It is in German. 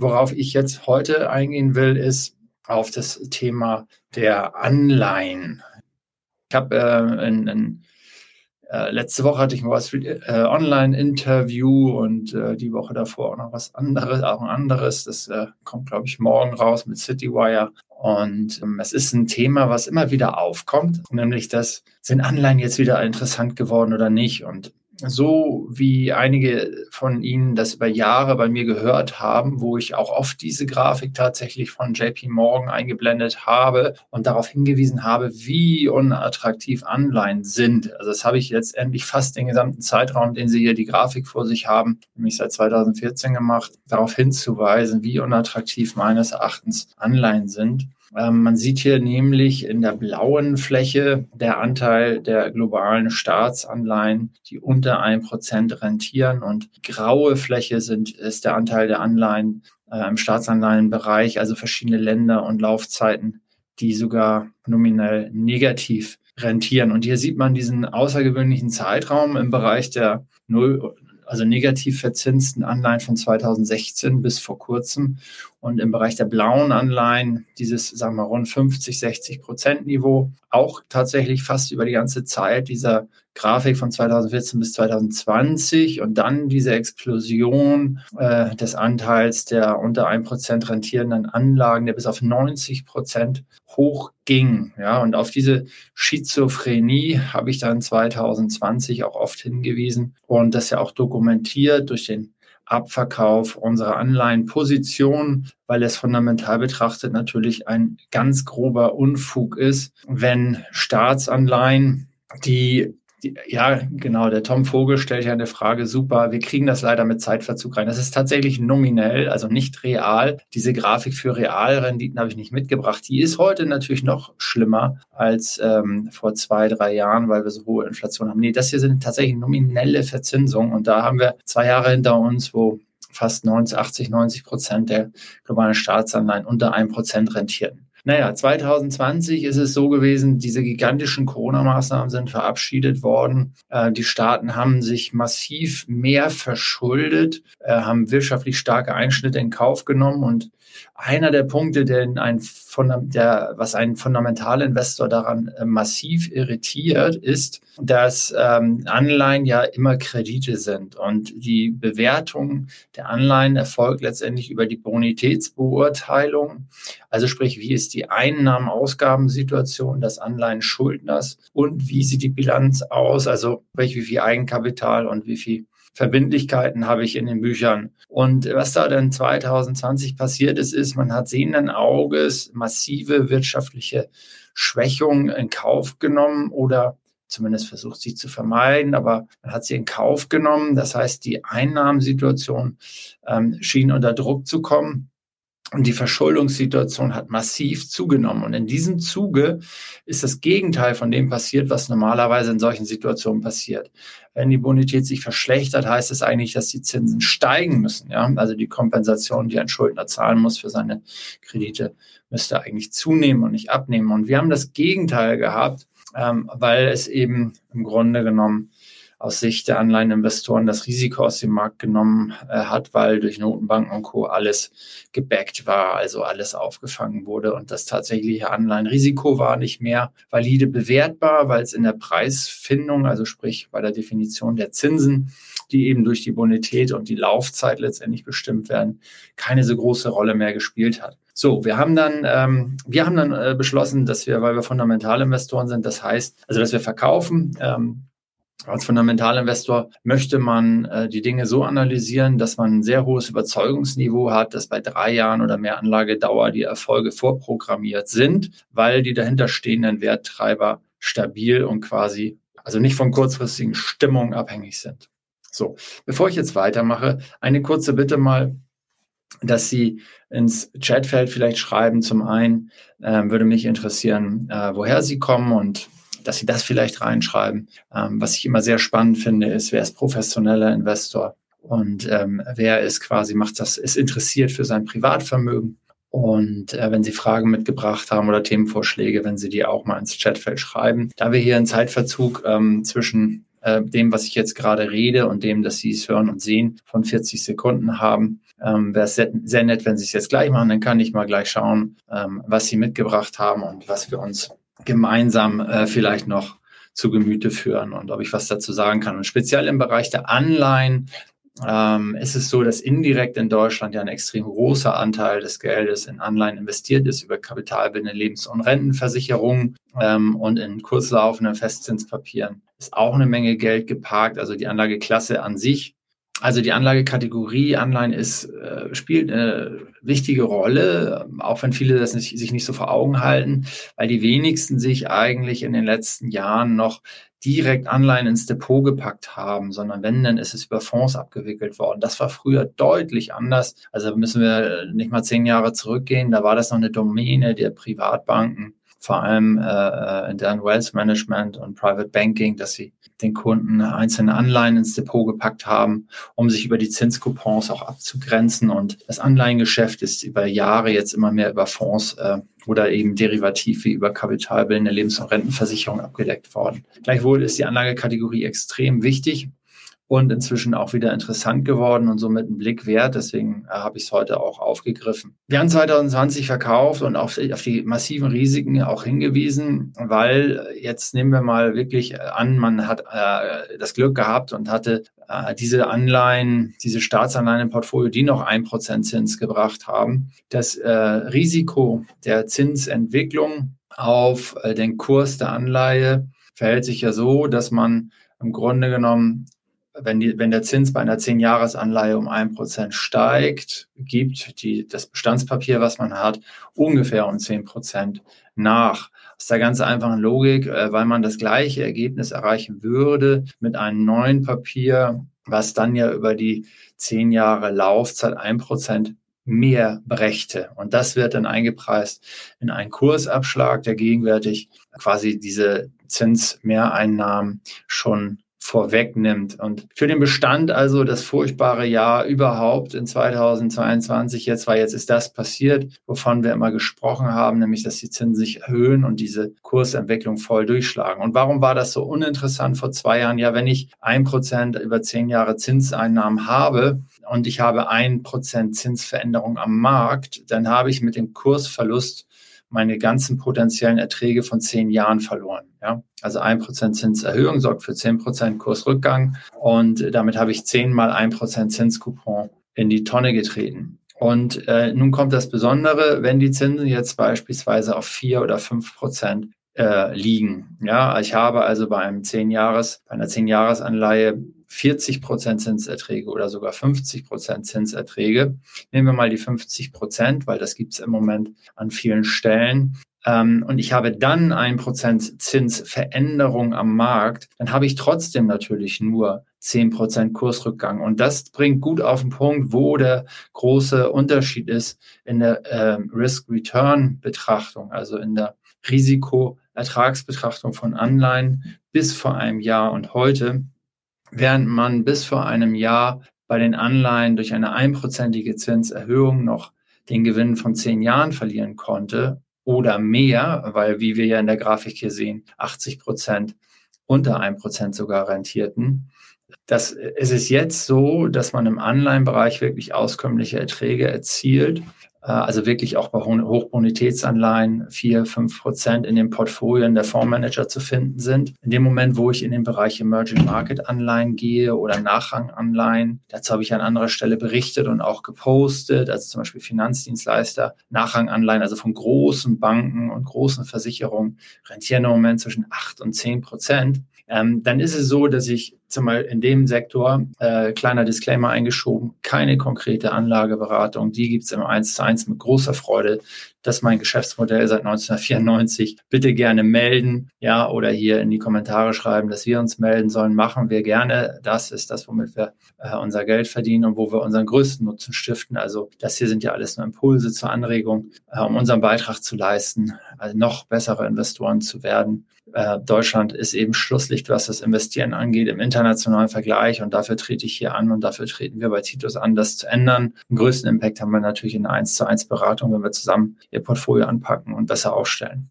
worauf ich jetzt heute eingehen will, ist auf das Thema der Anleihen. Ich habe äh, in, in äh, letzte Woche hatte ich ein Wall äh, Online-Interview und äh, die Woche davor auch noch was anderes, auch ein anderes. Das äh, kommt, glaube ich, morgen raus mit Citywire. Und ähm, es ist ein Thema, was immer wieder aufkommt, nämlich das, sind Anleihen jetzt wieder interessant geworden oder nicht? Und so wie einige von Ihnen das über Jahre bei mir gehört haben, wo ich auch oft diese Grafik tatsächlich von JP Morgan eingeblendet habe und darauf hingewiesen habe, wie unattraktiv Anleihen sind. Also das habe ich letztendlich fast den gesamten Zeitraum, den Sie hier die Grafik vor sich haben, nämlich seit 2014 gemacht, darauf hinzuweisen, wie unattraktiv meines Erachtens Anleihen sind. Ähm, man sieht hier nämlich in der blauen Fläche der Anteil der globalen Staatsanleihen, die unter ein Prozent rentieren und graue Fläche sind, ist der Anteil der Anleihen äh, im Staatsanleihenbereich, also verschiedene Länder und Laufzeiten, die sogar nominell negativ rentieren. Und hier sieht man diesen außergewöhnlichen Zeitraum im Bereich der Null, also negativ verzinsten Anleihen von 2016 bis vor kurzem. Und im Bereich der blauen Anleihen dieses, sagen wir, rund 50, 60 Prozent Niveau, auch tatsächlich fast über die ganze Zeit dieser Grafik von 2014 bis 2020 und dann diese Explosion äh, des Anteils der unter 1% rentierenden Anlagen, der bis auf 90 Prozent hochging. Ja, und auf diese Schizophrenie habe ich dann 2020 auch oft hingewiesen und das ja auch dokumentiert durch den Abverkauf unserer Anleihenposition, weil es fundamental betrachtet natürlich ein ganz grober Unfug ist, wenn Staatsanleihen, die ja, genau. Der Tom Vogel stellt ja eine Frage, super. Wir kriegen das leider mit Zeitverzug rein. Das ist tatsächlich nominell, also nicht real. Diese Grafik für Realrenditen habe ich nicht mitgebracht. Die ist heute natürlich noch schlimmer als ähm, vor zwei, drei Jahren, weil wir so hohe Inflation haben. Nee, das hier sind tatsächlich nominelle Verzinsungen. Und da haben wir zwei Jahre hinter uns, wo fast 90, 80, 90 Prozent der globalen Staatsanleihen unter einem Prozent rentierten. Naja, 2020 ist es so gewesen, diese gigantischen Corona-Maßnahmen sind verabschiedet worden. Äh, die Staaten haben sich massiv mehr verschuldet, äh, haben wirtschaftlich starke Einschnitte in Kauf genommen und einer der Punkte, den ein, der, was einen Fundamentalinvestor daran äh, massiv irritiert, ist, dass ähm, Anleihen ja immer Kredite sind und die Bewertung der Anleihen erfolgt letztendlich über die Bonitätsbeurteilung. Also sprich, wie ist die Einnahmen-Ausgabensituation des Anleihenschuldners und wie sieht die Bilanz aus? Also wie viel Eigenkapital und wie viel Verbindlichkeiten habe ich in den Büchern. Und was da dann 2020 passiert ist, ist, man hat sehenden Auges massive wirtschaftliche Schwächungen in Kauf genommen oder zumindest versucht sie zu vermeiden, aber man hat sie in Kauf genommen. Das heißt, die Einnahmensituation ähm, schien unter Druck zu kommen. Und die Verschuldungssituation hat massiv zugenommen. Und in diesem Zuge ist das Gegenteil von dem passiert, was normalerweise in solchen Situationen passiert. Wenn die Bonität sich verschlechtert, heißt es eigentlich, dass die Zinsen steigen müssen. Ja? Also die Kompensation, die ein Schuldner zahlen muss für seine Kredite, müsste eigentlich zunehmen und nicht abnehmen. Und wir haben das Gegenteil gehabt, ähm, weil es eben im Grunde genommen aus Sicht der Anleiheninvestoren das Risiko aus dem Markt genommen äh, hat, weil durch Notenbanken und Co. alles gebackt war, also alles aufgefangen wurde und das tatsächliche Anleihenrisiko war nicht mehr valide bewertbar, weil es in der Preisfindung, also sprich bei der Definition der Zinsen, die eben durch die Bonität und die Laufzeit letztendlich bestimmt werden, keine so große Rolle mehr gespielt hat. So, wir haben dann, ähm, wir haben dann äh, beschlossen, dass wir, weil wir Fundamentalinvestoren sind, das heißt, also dass wir verkaufen, ähm, als Fundamentalinvestor möchte man äh, die Dinge so analysieren, dass man ein sehr hohes Überzeugungsniveau hat, dass bei drei Jahren oder mehr Anlagedauer die Erfolge vorprogrammiert sind, weil die dahinterstehenden Werttreiber stabil und quasi, also nicht von kurzfristigen Stimmungen abhängig sind. So, bevor ich jetzt weitermache, eine kurze Bitte mal, dass Sie ins Chatfeld vielleicht schreiben. Zum einen äh, würde mich interessieren, äh, woher Sie kommen und dass Sie das vielleicht reinschreiben. Ähm, was ich immer sehr spannend finde, ist, wer ist professioneller Investor und ähm, wer ist quasi, macht das, ist interessiert für sein Privatvermögen. Und äh, wenn Sie Fragen mitgebracht haben oder Themenvorschläge, wenn Sie die auch mal ins Chatfeld schreiben. Da wir hier einen Zeitverzug ähm, zwischen äh, dem, was ich jetzt gerade rede und dem, dass Sie es hören und sehen, von 40 Sekunden haben, Ähm, Wäre es sehr, sehr, nett, wenn Sie es jetzt gleich machen, dann kann ich mal gleich schauen, ähm, was Sie mitgebracht haben und was wir uns gemeinsam äh, vielleicht noch zu Gemüte führen und ob ich was dazu sagen kann. Und speziell im Bereich der Anleihen ähm, ist es so, dass indirekt in Deutschland ja ein extrem großer Anteil des Geldes in Anleihen investiert ist über kapitalbindende Lebens- und Rentenversicherungen ähm, und in kurzlaufenden Festzinspapieren ist auch eine Menge Geld geparkt. Also die Anlageklasse an sich also die Anlagekategorie Anleihen ist, äh, spielt eine wichtige Rolle, auch wenn viele das nicht, sich nicht so vor Augen halten, weil die wenigsten sich eigentlich in den letzten Jahren noch direkt Anleihen ins Depot gepackt haben, sondern wenn, dann ist es über Fonds abgewickelt worden. Das war früher deutlich anders. Also müssen wir nicht mal zehn Jahre zurückgehen. Da war das noch eine Domäne der Privatbanken vor allem äh, äh, in deren Wealth Management und Private Banking, dass sie den Kunden einzelne Anleihen ins Depot gepackt haben, um sich über die Zinscoupons auch abzugrenzen. Und das Anleihengeschäft ist über Jahre jetzt immer mehr über Fonds äh, oder eben derivativ wie über kapitalbildende Lebens- und Rentenversicherung abgedeckt worden. Gleichwohl ist die Anlagekategorie extrem wichtig und inzwischen auch wieder interessant geworden und somit ein Blick wert. Deswegen äh, habe ich es heute auch aufgegriffen. Wir haben 2020 verkauft und auf, auf die massiven Risiken auch hingewiesen, weil jetzt nehmen wir mal wirklich an, man hat äh, das Glück gehabt und hatte äh, diese Anleihen, diese Staatsanleihen im Portfolio, die noch ein Prozent Zins gebracht haben. Das äh, Risiko der Zinsentwicklung auf äh, den Kurs der Anleihe verhält sich ja so, dass man im Grunde genommen wenn, die, wenn der Zins bei einer 10-Jahres-Anleihe um ein Prozent steigt, gibt die, das Bestandspapier, was man hat, ungefähr um 10 Prozent nach. Aus der ganz einfachen Logik, äh, weil man das gleiche Ergebnis erreichen würde mit einem neuen Papier, was dann ja über die 10 Jahre Laufzeit ein Prozent mehr brächte. Und das wird dann eingepreist in einen Kursabschlag, der gegenwärtig quasi diese Zinsmehreinnahmen schon vorwegnimmt. Und für den Bestand also das furchtbare Jahr überhaupt in 2022 jetzt, weil jetzt ist das passiert, wovon wir immer gesprochen haben, nämlich dass die Zinsen sich erhöhen und diese Kursentwicklung voll durchschlagen. Und warum war das so uninteressant vor zwei Jahren? Ja, wenn ich ein Prozent über zehn Jahre Zinseinnahmen habe, und ich habe ein Prozent Zinsveränderung am Markt, dann habe ich mit dem Kursverlust meine ganzen potenziellen Erträge von zehn Jahren verloren. Ja? Also ein Prozent Zinserhöhung sorgt für zehn Prozent Kursrückgang und damit habe ich zehnmal ein Prozent Zinscoupon in die Tonne getreten. Und äh, nun kommt das Besondere, wenn die Zinsen jetzt beispielsweise auf vier oder fünf Prozent äh, liegen. Ja, ich habe also bei einem zehn Jahres, bei einer zehn Jahresanleihe 40 Prozent Zinserträge oder sogar 50 Prozent Zinserträge. Nehmen wir mal die 50 Prozent, weil das gibt es im Moment an vielen Stellen. Ähm, und ich habe dann ein Prozent Zinsveränderung am Markt, dann habe ich trotzdem natürlich nur 10 Prozent Kursrückgang. Und das bringt gut auf den Punkt, wo der große Unterschied ist in der äh, Risk-Return-Betrachtung, also in der Risiko-Ertragsbetrachtung von Anleihen bis vor einem Jahr und heute während man bis vor einem Jahr bei den Anleihen durch eine einprozentige Zinserhöhung noch den Gewinn von zehn Jahren verlieren konnte oder mehr, weil, wie wir ja in der Grafik hier sehen, 80 Prozent unter ein Prozent sogar rentierten. Das, es ist jetzt so, dass man im Anleihenbereich wirklich auskömmliche Erträge erzielt äh, also wirklich auch bei Hochbonitätsanleihen vier, fünf Prozent in den Portfolien der Fondsmanager zu finden sind. In dem Moment, wo ich in den Bereich Emerging Market Anleihen gehe oder Nachranganleihen, dazu habe ich an anderer Stelle berichtet und auch gepostet, also zum Beispiel Finanzdienstleister, Nachranganleihen, also von großen Banken und großen Versicherungen, rentieren im Moment zwischen acht und zehn Prozent. Ähm, dann ist es so, dass ich in dem Sektor, äh, kleiner Disclaimer eingeschoben, keine konkrete Anlageberatung. Die gibt es im 1 zu 1 mit großer Freude. Das ist mein Geschäftsmodell seit 1994. Bitte gerne melden, ja, oder hier in die Kommentare schreiben, dass wir uns melden sollen. Machen wir gerne. Das ist das, womit wir äh, unser Geld verdienen und wo wir unseren größten Nutzen stiften. Also das hier sind ja alles nur Impulse zur Anregung, äh, um unseren Beitrag zu leisten, also noch bessere Investoren zu werden. Äh, Deutschland ist eben Schlusslicht, was das Investieren angeht im internationalen Vergleich und dafür trete ich hier an und dafür treten wir bei Titus an, das zu ändern. Den größten Impact haben wir natürlich in einer 1 zu 1 Beratung, wenn wir zusammen ihr Portfolio anpacken und besser aufstellen.